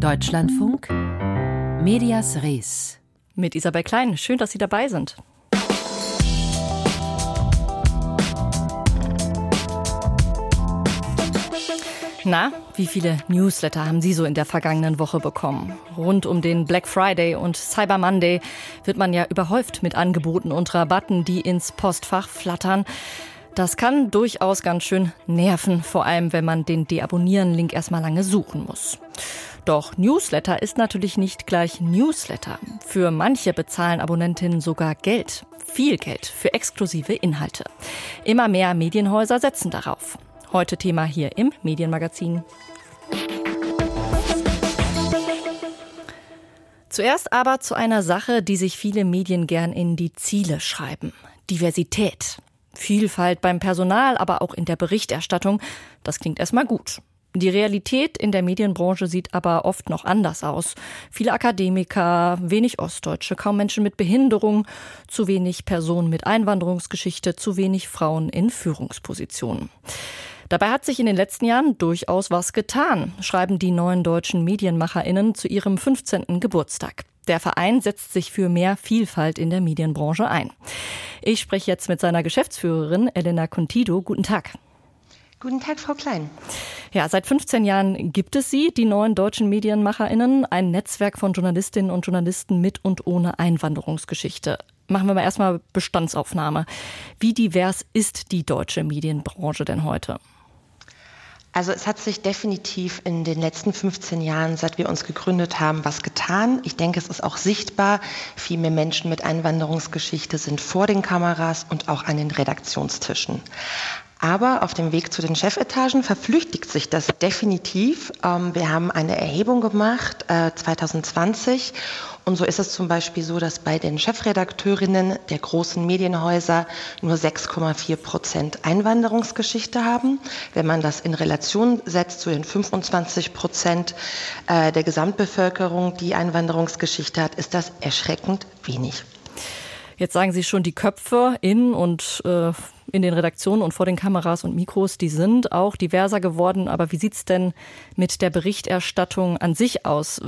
Deutschlandfunk Medias Res. Mit Isabel Klein. Schön, dass Sie dabei sind. Na, wie viele Newsletter haben Sie so in der vergangenen Woche bekommen? Rund um den Black Friday und Cyber Monday wird man ja überhäuft mit Angeboten und Rabatten, die ins Postfach flattern. Das kann durchaus ganz schön nerven, vor allem wenn man den Deabonnieren-Link erstmal lange suchen muss. Doch Newsletter ist natürlich nicht gleich Newsletter. Für manche bezahlen Abonnentinnen sogar Geld, viel Geld für exklusive Inhalte. Immer mehr Medienhäuser setzen darauf. Heute Thema hier im Medienmagazin. Zuerst aber zu einer Sache, die sich viele Medien gern in die Ziele schreiben. Diversität. Vielfalt beim Personal, aber auch in der Berichterstattung. Das klingt erstmal gut. Die Realität in der Medienbranche sieht aber oft noch anders aus. Viele Akademiker, wenig Ostdeutsche, kaum Menschen mit Behinderung, zu wenig Personen mit Einwanderungsgeschichte, zu wenig Frauen in Führungspositionen. Dabei hat sich in den letzten Jahren durchaus was getan, schreiben die neuen deutschen Medienmacherinnen zu ihrem 15. Geburtstag. Der Verein setzt sich für mehr Vielfalt in der Medienbranche ein. Ich spreche jetzt mit seiner Geschäftsführerin Elena Contido. Guten Tag. Guten Tag, Frau Klein. Ja, seit 15 Jahren gibt es Sie, die neuen deutschen MedienmacherInnen, ein Netzwerk von Journalistinnen und Journalisten mit und ohne Einwanderungsgeschichte. Machen wir mal erstmal Bestandsaufnahme. Wie divers ist die deutsche Medienbranche denn heute? Also es hat sich definitiv in den letzten 15 Jahren, seit wir uns gegründet haben, was getan. Ich denke, es ist auch sichtbar. Viel mehr Menschen mit Einwanderungsgeschichte sind vor den Kameras und auch an den Redaktionstischen. Aber auf dem Weg zu den Chefetagen verflüchtigt sich das definitiv. Ähm, wir haben eine Erhebung gemacht 2020 äh, und so ist es zum Beispiel so, dass bei den Chefredakteurinnen der großen Medienhäuser nur 6,4 Prozent Einwanderungsgeschichte haben. Wenn man das in Relation setzt zu den 25 Prozent äh, der Gesamtbevölkerung, die Einwanderungsgeschichte hat, ist das erschreckend wenig. Jetzt sagen Sie schon, die Köpfe in und äh, in den Redaktionen und vor den Kameras und Mikros, die sind auch diverser geworden. Aber wie sieht es denn mit der Berichterstattung an sich aus?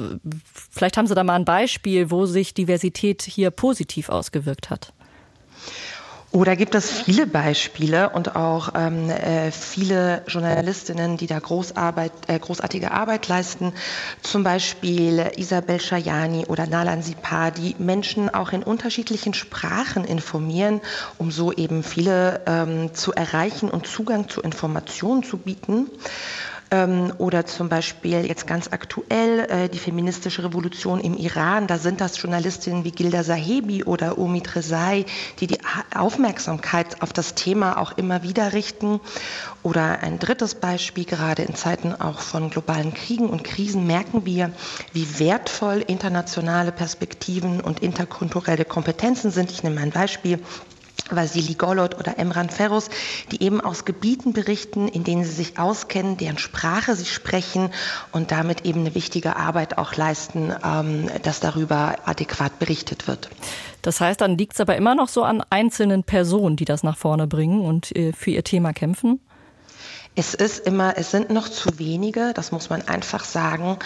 Vielleicht haben Sie da mal ein Beispiel, wo sich Diversität hier positiv ausgewirkt hat. Oder gibt es viele Beispiele und auch ähm, äh, viele Journalistinnen, die da Großarbeit, äh, großartige Arbeit leisten. Zum Beispiel Isabel Schajani oder Nalan Sipar, die Menschen auch in unterschiedlichen Sprachen informieren, um so eben viele ähm, zu erreichen und Zugang zu Informationen zu bieten. Ähm, oder zum Beispiel jetzt ganz aktuell äh, die feministische Revolution im Iran. Da sind das Journalistinnen wie Gilda Sahebi oder Omid Rezai, die die Aufmerksamkeit auf das Thema auch immer wieder richten. Oder ein drittes Beispiel, gerade in Zeiten auch von globalen Kriegen und Krisen merken wir, wie wertvoll internationale Perspektiven und interkulturelle Kompetenzen sind. Ich nehme ein Beispiel. Vasili Golod oder Emran Ferros, die eben aus Gebieten berichten, in denen sie sich auskennen, deren Sprache sie sprechen und damit eben eine wichtige Arbeit auch leisten, ähm, dass darüber adäquat berichtet wird. Das heißt, dann liegt es aber immer noch so an einzelnen Personen, die das nach vorne bringen und äh, für ihr Thema kämpfen? Es ist immer, es sind noch zu wenige, das muss man einfach sagen.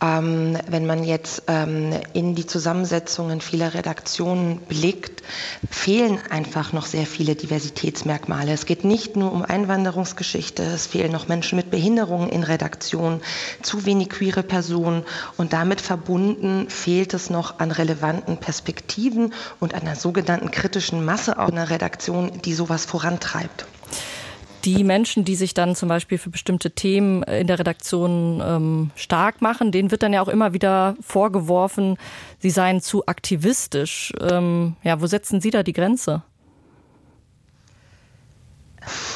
Ähm, wenn man jetzt ähm, in die Zusammensetzungen vieler Redaktionen blickt, fehlen einfach noch sehr viele Diversitätsmerkmale. Es geht nicht nur um Einwanderungsgeschichte, es fehlen noch Menschen mit Behinderungen in Redaktionen, zu wenig queere Personen und damit verbunden fehlt es noch an relevanten Perspektiven und einer sogenannten kritischen Masse auch einer Redaktion, die sowas vorantreibt die Menschen, die sich dann zum Beispiel für bestimmte Themen in der Redaktion ähm, stark machen, denen wird dann ja auch immer wieder vorgeworfen, sie seien zu aktivistisch. Ähm, ja, wo setzen Sie da die Grenze?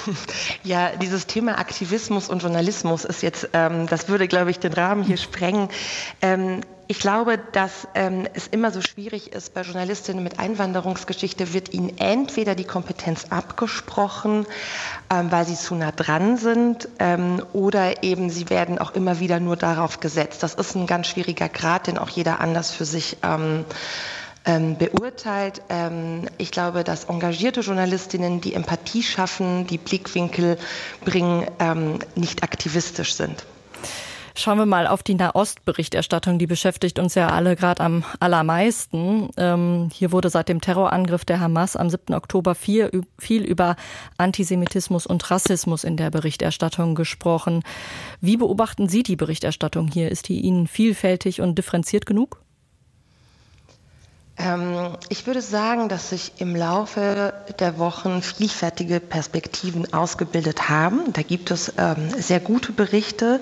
Ja, dieses Thema Aktivismus und Journalismus ist jetzt, ähm, das würde, glaube ich, den Rahmen hier sprengen. Ähm, ich glaube, dass ähm, es immer so schwierig ist, bei Journalistinnen mit Einwanderungsgeschichte wird ihnen entweder die Kompetenz abgesprochen, ähm, weil sie zu nah dran sind, ähm, oder eben sie werden auch immer wieder nur darauf gesetzt. Das ist ein ganz schwieriger Grad, den auch jeder anders für sich ähm, ähm, beurteilt. Ähm, ich glaube, dass engagierte Journalistinnen, die Empathie schaffen, die Blickwinkel bringen, nicht aktivistisch sind. Schauen wir mal auf die Nahostberichterstattung. Die beschäftigt uns ja alle gerade am allermeisten. Ähm, hier wurde seit dem Terrorangriff der Hamas am 7. Oktober viel, viel über Antisemitismus und Rassismus in der Berichterstattung gesprochen. Wie beobachten Sie die Berichterstattung hier? Ist die Ihnen vielfältig und differenziert genug? Ähm, ich würde sagen, dass sich im Laufe der Wochen vielfältige Perspektiven ausgebildet haben. Da gibt es ähm, sehr gute Berichte,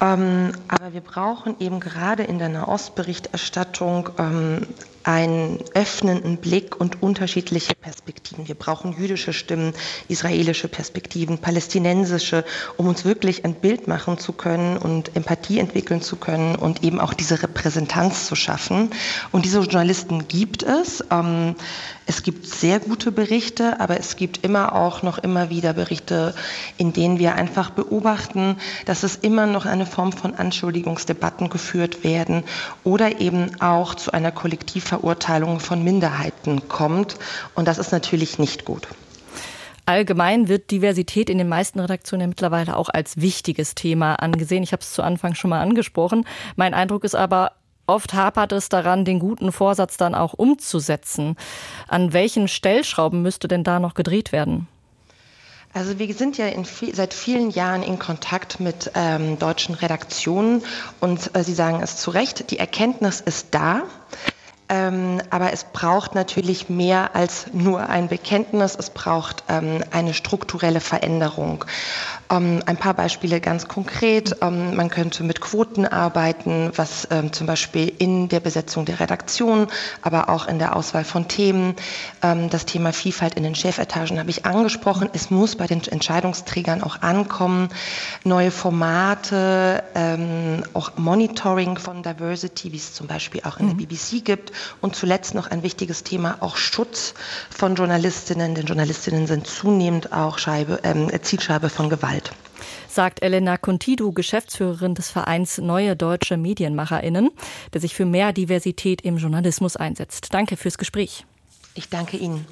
ähm, aber wir brauchen eben gerade in der Nahostberichterstattung einen öffnenden Blick und unterschiedliche Perspektiven. Wir brauchen jüdische Stimmen, israelische Perspektiven, palästinensische, um uns wirklich ein Bild machen zu können und Empathie entwickeln zu können und eben auch diese Repräsentanz zu schaffen. Und diese Journalisten gibt es. Ähm, es gibt sehr gute Berichte, aber es gibt immer auch noch immer wieder Berichte, in denen wir einfach beobachten, dass es immer noch eine Form von Anschuldigungsdebatten geführt werden oder eben auch zu einer Kollektivverurteilung von Minderheiten kommt. Und das ist natürlich nicht gut. Allgemein wird Diversität in den meisten Redaktionen ja mittlerweile auch als wichtiges Thema angesehen. Ich habe es zu Anfang schon mal angesprochen. Mein Eindruck ist aber, Oft hapert es daran, den guten Vorsatz dann auch umzusetzen. An welchen Stellschrauben müsste denn da noch gedreht werden? Also wir sind ja viel, seit vielen Jahren in Kontakt mit ähm, deutschen Redaktionen und äh, Sie sagen es zu Recht, die Erkenntnis ist da. Ähm, aber es braucht natürlich mehr als nur ein Bekenntnis. Es braucht ähm, eine strukturelle Veränderung. Ähm, ein paar Beispiele ganz konkret. Ähm, man könnte mit Quoten arbeiten, was ähm, zum Beispiel in der Besetzung der Redaktion, aber auch in der Auswahl von Themen. Ähm, das Thema Vielfalt in den Chefetagen habe ich angesprochen. Es muss bei den Entscheidungsträgern auch ankommen. Neue Formate, auch Monitoring von Diversity, wie es zum Beispiel auch in der mhm. BBC gibt und zuletzt noch ein wichtiges Thema, auch Schutz von Journalistinnen, denn Journalistinnen sind zunehmend auch Scheibe, äh, Zielscheibe von Gewalt sagt Elena Contidu, Geschäftsführerin des Vereins Neue Deutsche Medienmacherinnen, der sich für mehr Diversität im Journalismus einsetzt. Danke fürs Gespräch. Ich danke Ihnen.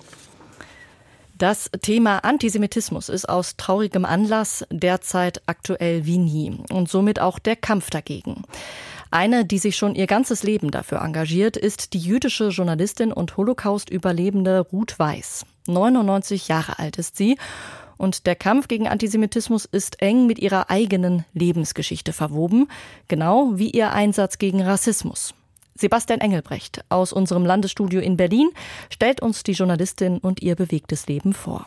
Das Thema Antisemitismus ist aus traurigem Anlass derzeit aktuell wie nie und somit auch der Kampf dagegen. Eine, die sich schon ihr ganzes Leben dafür engagiert, ist die jüdische Journalistin und Holocaust-Überlebende Ruth Weiß. 99 Jahre alt ist sie und der Kampf gegen Antisemitismus ist eng mit ihrer eigenen Lebensgeschichte verwoben, genau wie ihr Einsatz gegen Rassismus. Sebastian Engelbrecht aus unserem Landesstudio in Berlin stellt uns die Journalistin und ihr bewegtes Leben vor.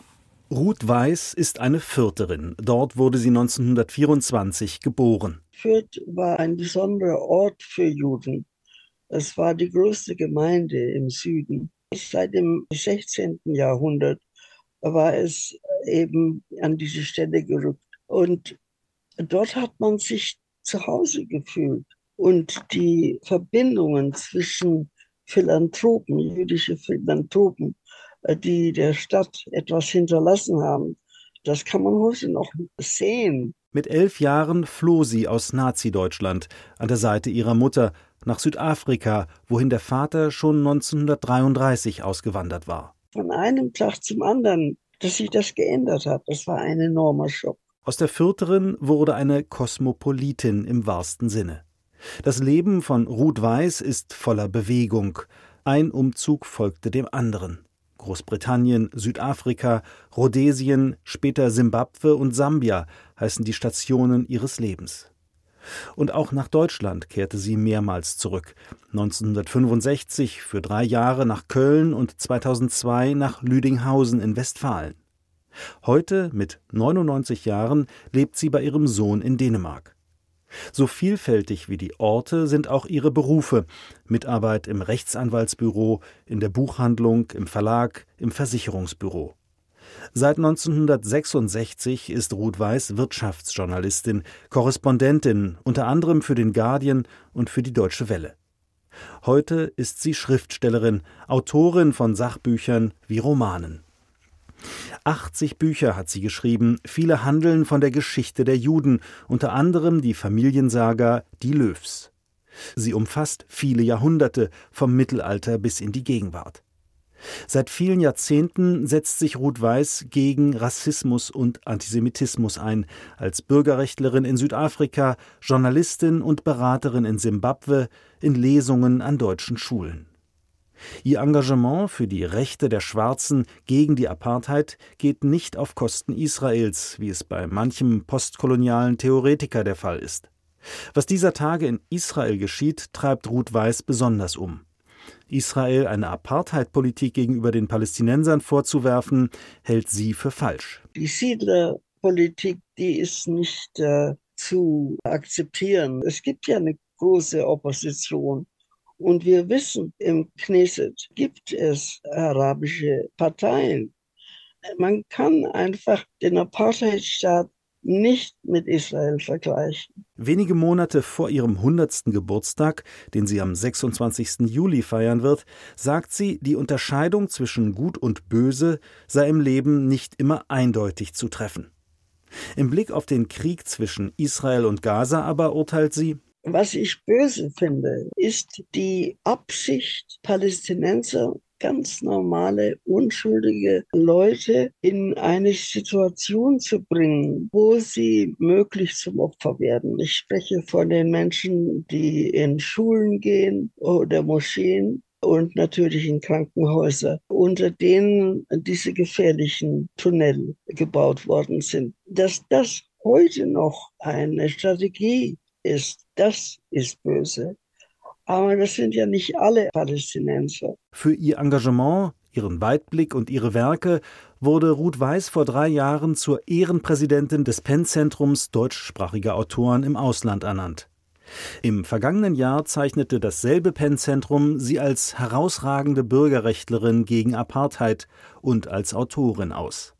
Ruth Weiß ist eine Fürterin. Dort wurde sie 1924 geboren. Fürth war ein besonderer Ort für Juden. Es war die größte Gemeinde im Süden. Seit dem 16. Jahrhundert war es eben an diese Stelle gerückt. Und dort hat man sich zu Hause gefühlt. Und die Verbindungen zwischen Philanthropen, jüdische Philanthropen, äh, die der Stadt etwas hinterlassen haben, das kann man heute noch sehen. Mit elf Jahren floh sie aus Nazi-Deutschland an der Seite ihrer Mutter nach Südafrika, wohin der Vater schon 1933 ausgewandert war. Von einem Tag zum anderen, dass sich das geändert hat, das war ein enormer Schock. Aus der Fürterin wurde eine Kosmopolitin im wahrsten Sinne. Das Leben von Ruth Weiß ist voller Bewegung. Ein Umzug folgte dem anderen. Großbritannien, Südafrika, Rhodesien, später Simbabwe und Sambia heißen die Stationen ihres Lebens. Und auch nach Deutschland kehrte sie mehrmals zurück. 1965 für drei Jahre nach Köln und 2002 nach Lüdinghausen in Westfalen. Heute, mit 99 Jahren, lebt sie bei ihrem Sohn in Dänemark. So vielfältig wie die Orte sind auch ihre Berufe Mitarbeit im Rechtsanwaltsbüro, in der Buchhandlung, im Verlag, im Versicherungsbüro. Seit 1966 ist Ruth Weiß Wirtschaftsjournalistin, Korrespondentin, unter anderem für den Guardian und für die Deutsche Welle. Heute ist sie Schriftstellerin, Autorin von Sachbüchern wie Romanen. 80 Bücher hat sie geschrieben, viele handeln von der Geschichte der Juden, unter anderem die Familiensaga Die Löws. Sie umfasst viele Jahrhunderte, vom Mittelalter bis in die Gegenwart. Seit vielen Jahrzehnten setzt sich Ruth Weiß gegen Rassismus und Antisemitismus ein, als Bürgerrechtlerin in Südafrika, Journalistin und Beraterin in Simbabwe, in Lesungen an deutschen Schulen. Ihr Engagement für die Rechte der Schwarzen gegen die Apartheid geht nicht auf Kosten Israels, wie es bei manchem postkolonialen Theoretiker der Fall ist. Was dieser Tage in Israel geschieht, treibt Ruth Weiß besonders um. Israel eine Apartheid-Politik gegenüber den Palästinensern vorzuwerfen, hält sie für falsch. Die Siedlerpolitik, die ist nicht äh, zu akzeptieren. Es gibt ja eine große Opposition. Und wir wissen, im Knesset gibt es arabische Parteien. Man kann einfach den Apartheidstaat nicht mit Israel vergleichen. Wenige Monate vor ihrem 100. Geburtstag, den sie am 26. Juli feiern wird, sagt sie, die Unterscheidung zwischen Gut und Böse sei im Leben nicht immer eindeutig zu treffen. Im Blick auf den Krieg zwischen Israel und Gaza aber urteilt sie, was ich böse finde, ist die Absicht, Palästinenser ganz normale, unschuldige Leute in eine Situation zu bringen, wo sie möglich zum Opfer werden. Ich spreche von den Menschen, die in Schulen gehen oder Moscheen und natürlich in Krankenhäuser, unter denen diese gefährlichen Tunnel gebaut worden sind. Dass das heute noch eine Strategie ist, das ist böse. Aber das sind ja nicht alle Palästinenser. Für ihr Engagement, ihren Weitblick und ihre Werke wurde Ruth Weiß vor drei Jahren zur Ehrenpräsidentin des Penn-Zentrums deutschsprachiger Autoren im Ausland ernannt. Im vergangenen Jahr zeichnete dasselbe Penn-Zentrum sie als herausragende Bürgerrechtlerin gegen Apartheid und als Autorin aus.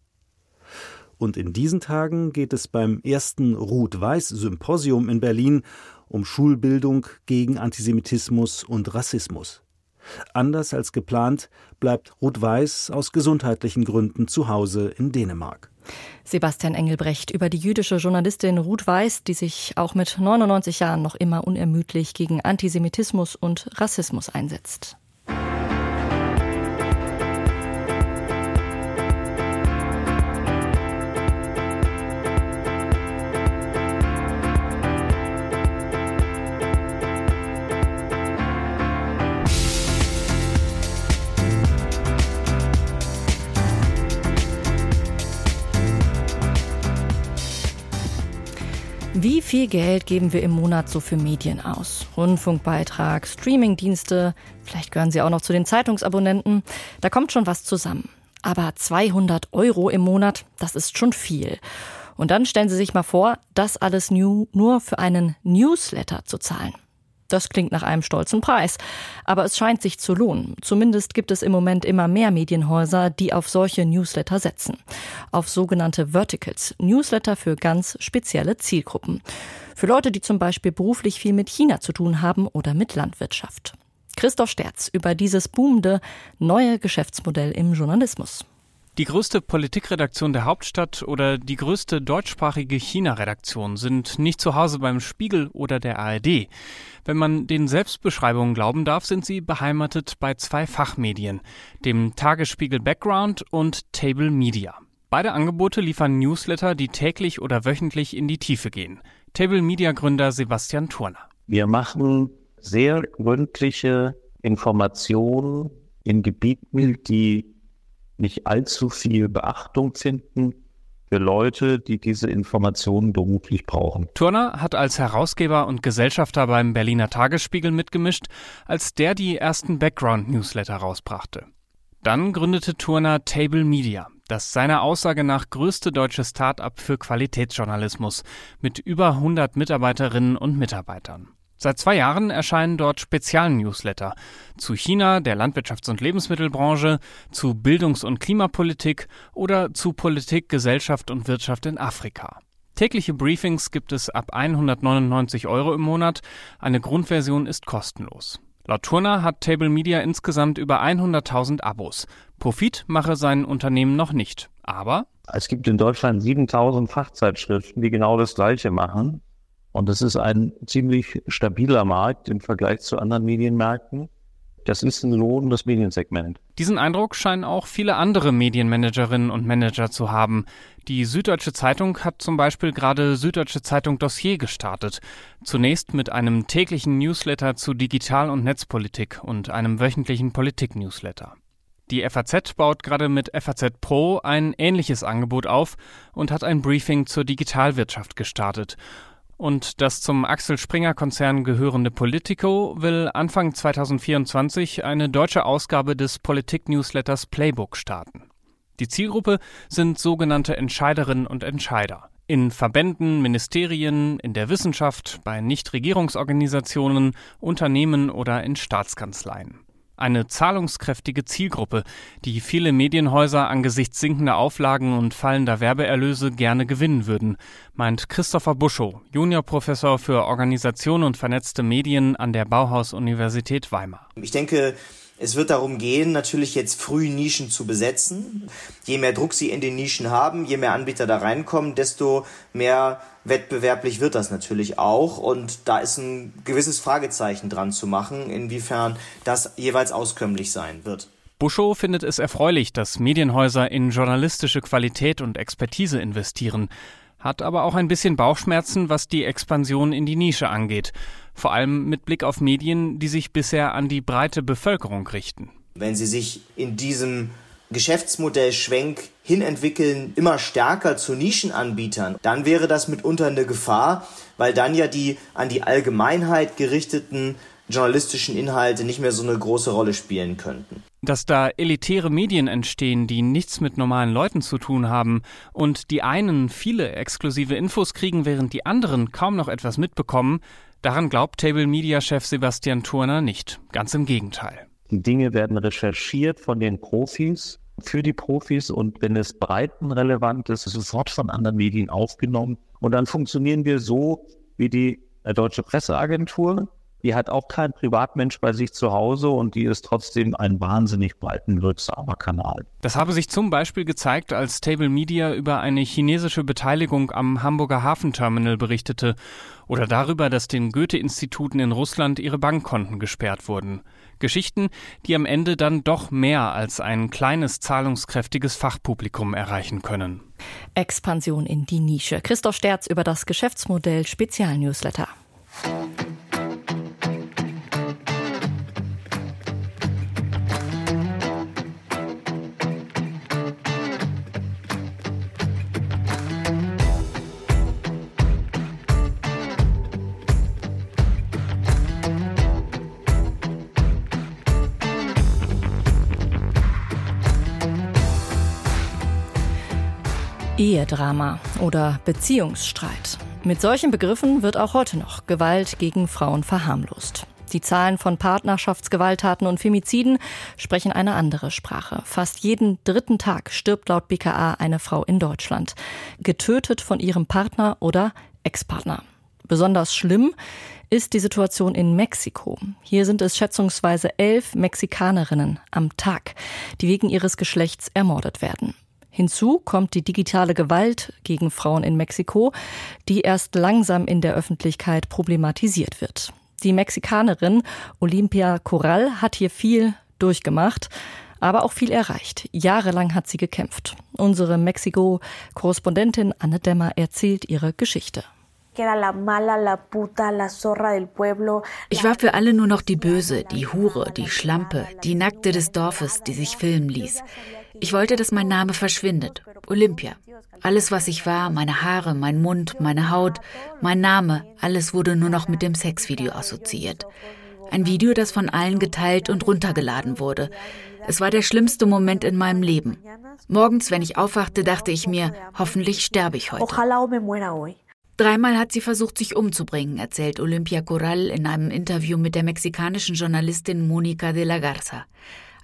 Und in diesen Tagen geht es beim ersten Ruth Weiß Symposium in Berlin um Schulbildung gegen Antisemitismus und Rassismus. Anders als geplant bleibt Ruth Weiß aus gesundheitlichen Gründen zu Hause in Dänemark. Sebastian Engelbrecht über die jüdische Journalistin Ruth Weiß, die sich auch mit 99 Jahren noch immer unermüdlich gegen Antisemitismus und Rassismus einsetzt. Viel Geld geben wir im Monat so für Medien aus? Rundfunkbeitrag, Streamingdienste, vielleicht gehören Sie auch noch zu den Zeitungsabonnenten. Da kommt schon was zusammen. Aber 200 Euro im Monat, das ist schon viel. Und dann stellen Sie sich mal vor, das alles nur für einen Newsletter zu zahlen. Das klingt nach einem stolzen Preis. Aber es scheint sich zu lohnen. Zumindest gibt es im Moment immer mehr Medienhäuser, die auf solche Newsletter setzen. Auf sogenannte Verticals. Newsletter für ganz spezielle Zielgruppen. Für Leute, die zum Beispiel beruflich viel mit China zu tun haben oder mit Landwirtschaft. Christoph Sterz über dieses boomende neue Geschäftsmodell im Journalismus. Die größte Politikredaktion der Hauptstadt oder die größte deutschsprachige China-Redaktion sind nicht zu Hause beim Spiegel oder der ARD. Wenn man den Selbstbeschreibungen glauben darf, sind sie beheimatet bei zwei Fachmedien, dem Tagesspiegel Background und Table Media. Beide Angebote liefern Newsletter, die täglich oder wöchentlich in die Tiefe gehen. Table Media Gründer Sebastian Turner. Wir machen sehr gründliche Informationen in Gebieten, die nicht allzu viel Beachtung finden für Leute, die diese Informationen beruflich brauchen. Turner hat als Herausgeber und Gesellschafter beim Berliner Tagesspiegel mitgemischt, als der die ersten Background-Newsletter rausbrachte. Dann gründete Turner Table Media, das seiner Aussage nach größte deutsche Start-up für Qualitätsjournalismus mit über 100 Mitarbeiterinnen und Mitarbeitern. Seit zwei Jahren erscheinen dort Spezialnewsletter zu China, der Landwirtschafts- und Lebensmittelbranche, zu Bildungs- und Klimapolitik oder zu Politik, Gesellschaft und Wirtschaft in Afrika. Tägliche Briefings gibt es ab 199 Euro im Monat. Eine Grundversion ist kostenlos. Laut Turner hat Table Media insgesamt über 100.000 Abos. Profit mache sein Unternehmen noch nicht. Aber es gibt in Deutschland 7000 Fachzeitschriften, die genau das Gleiche machen. Und das ist ein ziemlich stabiler Markt im Vergleich zu anderen Medienmärkten. Das ist ein lohnendes Mediensegment. Diesen Eindruck scheinen auch viele andere Medienmanagerinnen und Manager zu haben. Die Süddeutsche Zeitung hat zum Beispiel gerade Süddeutsche Zeitung Dossier gestartet. Zunächst mit einem täglichen Newsletter zu Digital- und Netzpolitik und einem wöchentlichen Politik-Newsletter. Die FAZ baut gerade mit FAZ Pro ein ähnliches Angebot auf und hat ein Briefing zur Digitalwirtschaft gestartet. Und das zum Axel Springer Konzern gehörende Politico will Anfang 2024 eine deutsche Ausgabe des Politik-Newsletters Playbook starten. Die Zielgruppe sind sogenannte Entscheiderinnen und Entscheider. In Verbänden, Ministerien, in der Wissenschaft, bei Nichtregierungsorganisationen, Unternehmen oder in Staatskanzleien. Eine zahlungskräftige Zielgruppe, die viele Medienhäuser angesichts sinkender Auflagen und fallender Werbeerlöse gerne gewinnen würden, meint Christopher Buschow, Juniorprofessor für Organisation und vernetzte Medien an der Bauhaus-Universität Weimar. Ich denke, es wird darum gehen, natürlich jetzt früh Nischen zu besetzen. Je mehr Druck sie in den Nischen haben, je mehr Anbieter da reinkommen, desto mehr wettbewerblich wird das natürlich auch. Und da ist ein gewisses Fragezeichen dran zu machen, inwiefern das jeweils auskömmlich sein wird. Buschow findet es erfreulich, dass Medienhäuser in journalistische Qualität und Expertise investieren, hat aber auch ein bisschen Bauchschmerzen, was die Expansion in die Nische angeht vor allem mit Blick auf Medien, die sich bisher an die breite Bevölkerung richten. Wenn Sie sich in diesem Geschäftsmodell Schwenk hinentwickeln, immer stärker zu Nischenanbietern, dann wäre das mitunter eine Gefahr, weil dann ja die an die Allgemeinheit gerichteten journalistischen Inhalte nicht mehr so eine große Rolle spielen könnten. Dass da elitäre Medien entstehen, die nichts mit normalen Leuten zu tun haben und die einen viele exklusive Infos kriegen, während die anderen kaum noch etwas mitbekommen, Daran glaubt Table Media Chef Sebastian Turner nicht. Ganz im Gegenteil. Die Dinge werden recherchiert von den Profis für die Profis und wenn es breitenrelevant ist, sofort von anderen Medien aufgenommen. Und dann funktionieren wir so wie die äh, Deutsche Presseagentur, die hat auch kein Privatmensch bei sich zu Hause und die ist trotzdem ein wahnsinnig breitenwirksamer Kanal. Das habe sich zum Beispiel gezeigt, als Table Media über eine chinesische Beteiligung am Hamburger Hafenterminal berichtete oder darüber, dass den Goethe-Instituten in Russland ihre Bankkonten gesperrt wurden. Geschichten, die am Ende dann doch mehr als ein kleines zahlungskräftiges Fachpublikum erreichen können. Expansion in die Nische. Christoph Sterz über das Geschäftsmodell Spezialnewsletter. Ehedrama oder Beziehungsstreit. Mit solchen Begriffen wird auch heute noch Gewalt gegen Frauen verharmlost. Die Zahlen von Partnerschaftsgewalttaten und Femiziden sprechen eine andere Sprache. Fast jeden dritten Tag stirbt laut BKA eine Frau in Deutschland, getötet von ihrem Partner oder Ex-Partner. Besonders schlimm ist die Situation in Mexiko. Hier sind es schätzungsweise elf Mexikanerinnen am Tag, die wegen ihres Geschlechts ermordet werden. Hinzu kommt die digitale Gewalt gegen Frauen in Mexiko, die erst langsam in der Öffentlichkeit problematisiert wird. Die Mexikanerin Olympia Corral hat hier viel durchgemacht, aber auch viel erreicht. Jahrelang hat sie gekämpft. Unsere Mexiko-Korrespondentin Anne Dämmer erzählt ihre Geschichte. Ich war für alle nur noch die Böse, die Hure, die Schlampe, die Nackte des Dorfes, die sich filmen ließ. Ich wollte, dass mein Name verschwindet. Olympia. Alles, was ich war, meine Haare, mein Mund, meine Haut, mein Name, alles wurde nur noch mit dem Sexvideo assoziiert. Ein Video, das von allen geteilt und runtergeladen wurde. Es war der schlimmste Moment in meinem Leben. Morgens, wenn ich aufwachte, dachte ich mir, hoffentlich sterbe ich heute. Dreimal hat sie versucht, sich umzubringen, erzählt Olympia Corral in einem Interview mit der mexikanischen Journalistin Monica de la Garza.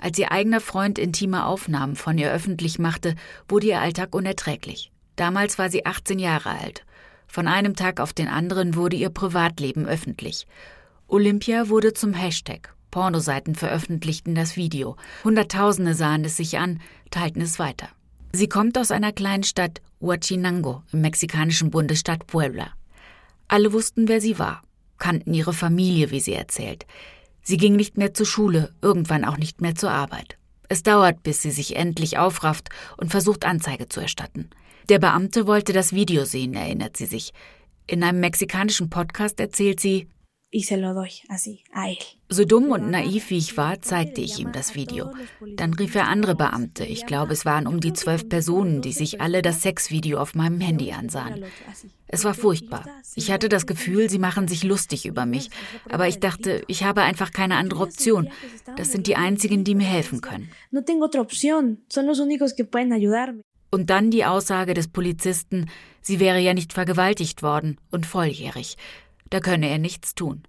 Als ihr eigener Freund intime Aufnahmen von ihr öffentlich machte, wurde ihr Alltag unerträglich. Damals war sie 18 Jahre alt. Von einem Tag auf den anderen wurde ihr Privatleben öffentlich. Olympia wurde zum Hashtag. Pornoseiten veröffentlichten das Video. Hunderttausende sahen es sich an, teilten es weiter. Sie kommt aus einer kleinen Stadt Huachinango im mexikanischen Bundesstaat Puebla. Alle wussten, wer sie war, kannten ihre Familie, wie sie erzählt. Sie ging nicht mehr zur Schule, irgendwann auch nicht mehr zur Arbeit. Es dauert, bis sie sich endlich aufrafft und versucht, Anzeige zu erstatten. Der Beamte wollte das Video sehen, erinnert sie sich. In einem mexikanischen Podcast erzählt sie, so dumm und naiv wie ich war, zeigte ich ihm das Video. Dann rief er andere Beamte. Ich glaube, es waren um die zwölf Personen, die sich alle das Sexvideo auf meinem Handy ansahen. Es war furchtbar. Ich hatte das Gefühl, sie machen sich lustig über mich. Aber ich dachte, ich habe einfach keine andere Option. Das sind die einzigen, die mir helfen können. Und dann die Aussage des Polizisten, sie wäre ja nicht vergewaltigt worden und volljährig. Da könne er nichts tun.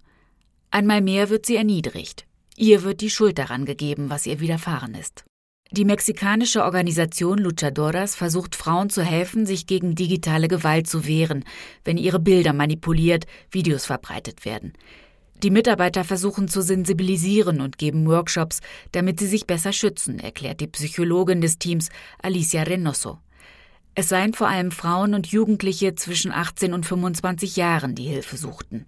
Einmal mehr wird sie erniedrigt. Ihr wird die Schuld daran gegeben, was ihr widerfahren ist. Die mexikanische Organisation Luchadoras versucht Frauen zu helfen, sich gegen digitale Gewalt zu wehren, wenn ihre Bilder manipuliert, Videos verbreitet werden. Die Mitarbeiter versuchen zu sensibilisieren und geben Workshops, damit sie sich besser schützen, erklärt die Psychologin des Teams Alicia Reynoso. Es seien vor allem Frauen und Jugendliche zwischen 18 und 25 Jahren, die Hilfe suchten.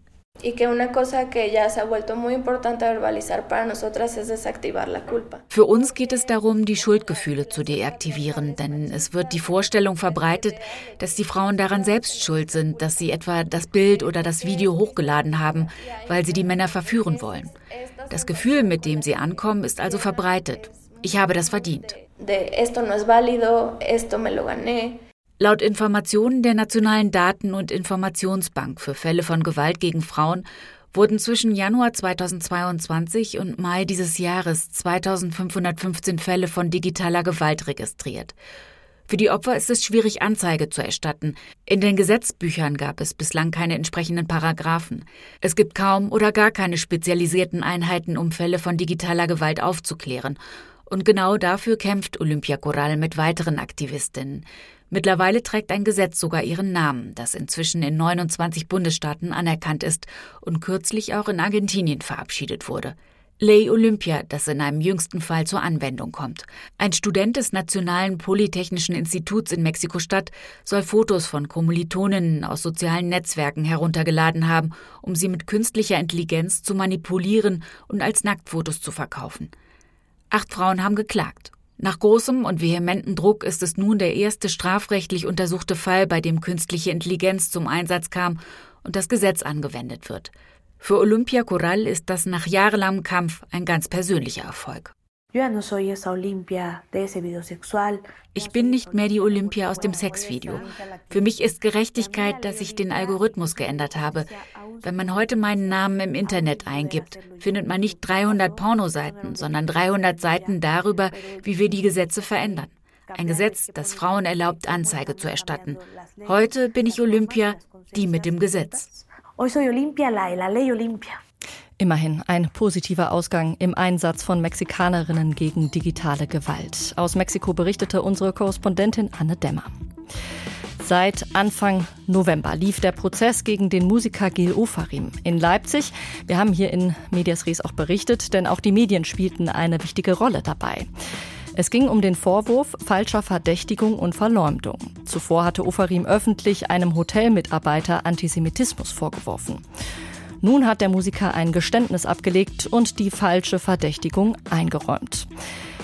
Für uns geht es darum, die Schuldgefühle zu deaktivieren, denn es wird die Vorstellung verbreitet, dass die Frauen daran selbst schuld sind, dass sie etwa das Bild oder das Video hochgeladen haben, weil sie die Männer verführen wollen. Das Gefühl, mit dem sie ankommen, ist also verbreitet. Ich habe das verdient de esto no es válido, esto me lo gané. Laut Informationen der Nationalen Daten- und Informationsbank für Fälle von Gewalt gegen Frauen wurden zwischen Januar 2022 und Mai dieses Jahres 2515 Fälle von digitaler Gewalt registriert. Für die Opfer ist es schwierig, Anzeige zu erstatten. In den Gesetzbüchern gab es bislang keine entsprechenden Paragraphen. Es gibt kaum oder gar keine spezialisierten Einheiten, um Fälle von digitaler Gewalt aufzuklären. Und genau dafür kämpft Olympia Coral mit weiteren Aktivistinnen. Mittlerweile trägt ein Gesetz sogar ihren Namen, das inzwischen in 29 Bundesstaaten anerkannt ist und kürzlich auch in Argentinien verabschiedet wurde. Ley Olympia, das in einem jüngsten Fall zur Anwendung kommt. Ein Student des Nationalen Polytechnischen Instituts in Mexiko-Stadt soll Fotos von Kommilitoninnen aus sozialen Netzwerken heruntergeladen haben, um sie mit künstlicher Intelligenz zu manipulieren und als Nacktfotos zu verkaufen. Acht Frauen haben geklagt. Nach großem und vehementen Druck ist es nun der erste strafrechtlich untersuchte Fall, bei dem künstliche Intelligenz zum Einsatz kam und das Gesetz angewendet wird. Für Olympia Corral ist das nach jahrelangem Kampf ein ganz persönlicher Erfolg. Ich bin nicht mehr die Olympia aus dem Sexvideo. Für mich ist Gerechtigkeit, dass ich den Algorithmus geändert habe. Wenn man heute meinen Namen im Internet eingibt, findet man nicht 300 Pornoseiten, sondern 300 Seiten darüber, wie wir die Gesetze verändern. Ein Gesetz, das Frauen erlaubt, Anzeige zu erstatten. Heute bin ich Olympia, die mit dem Gesetz. Hoy soy Olimpia, la, la ley Olimpia. Immerhin ein positiver Ausgang im Einsatz von Mexikanerinnen gegen digitale Gewalt. Aus Mexiko berichtete unsere Korrespondentin Anne Dämmer. Seit Anfang November lief der Prozess gegen den Musiker Gil Ofarim in Leipzig. Wir haben hier in Medias Res auch berichtet, denn auch die Medien spielten eine wichtige Rolle dabei. Es ging um den Vorwurf falscher Verdächtigung und Verleumdung. Zuvor hatte Ofarim öffentlich einem Hotelmitarbeiter Antisemitismus vorgeworfen. Nun hat der Musiker ein Geständnis abgelegt und die falsche Verdächtigung eingeräumt.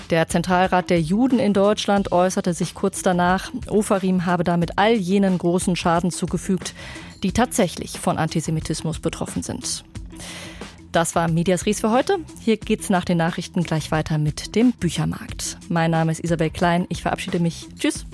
Der Zentralrat der Juden in Deutschland äußerte sich kurz danach, Ofarim habe damit all jenen großen Schaden zugefügt, die tatsächlich von Antisemitismus betroffen sind. Das war Medias Ries für heute. Hier geht's nach den Nachrichten gleich weiter mit dem Büchermarkt. Mein Name ist Isabel Klein. Ich verabschiede mich. Tschüss.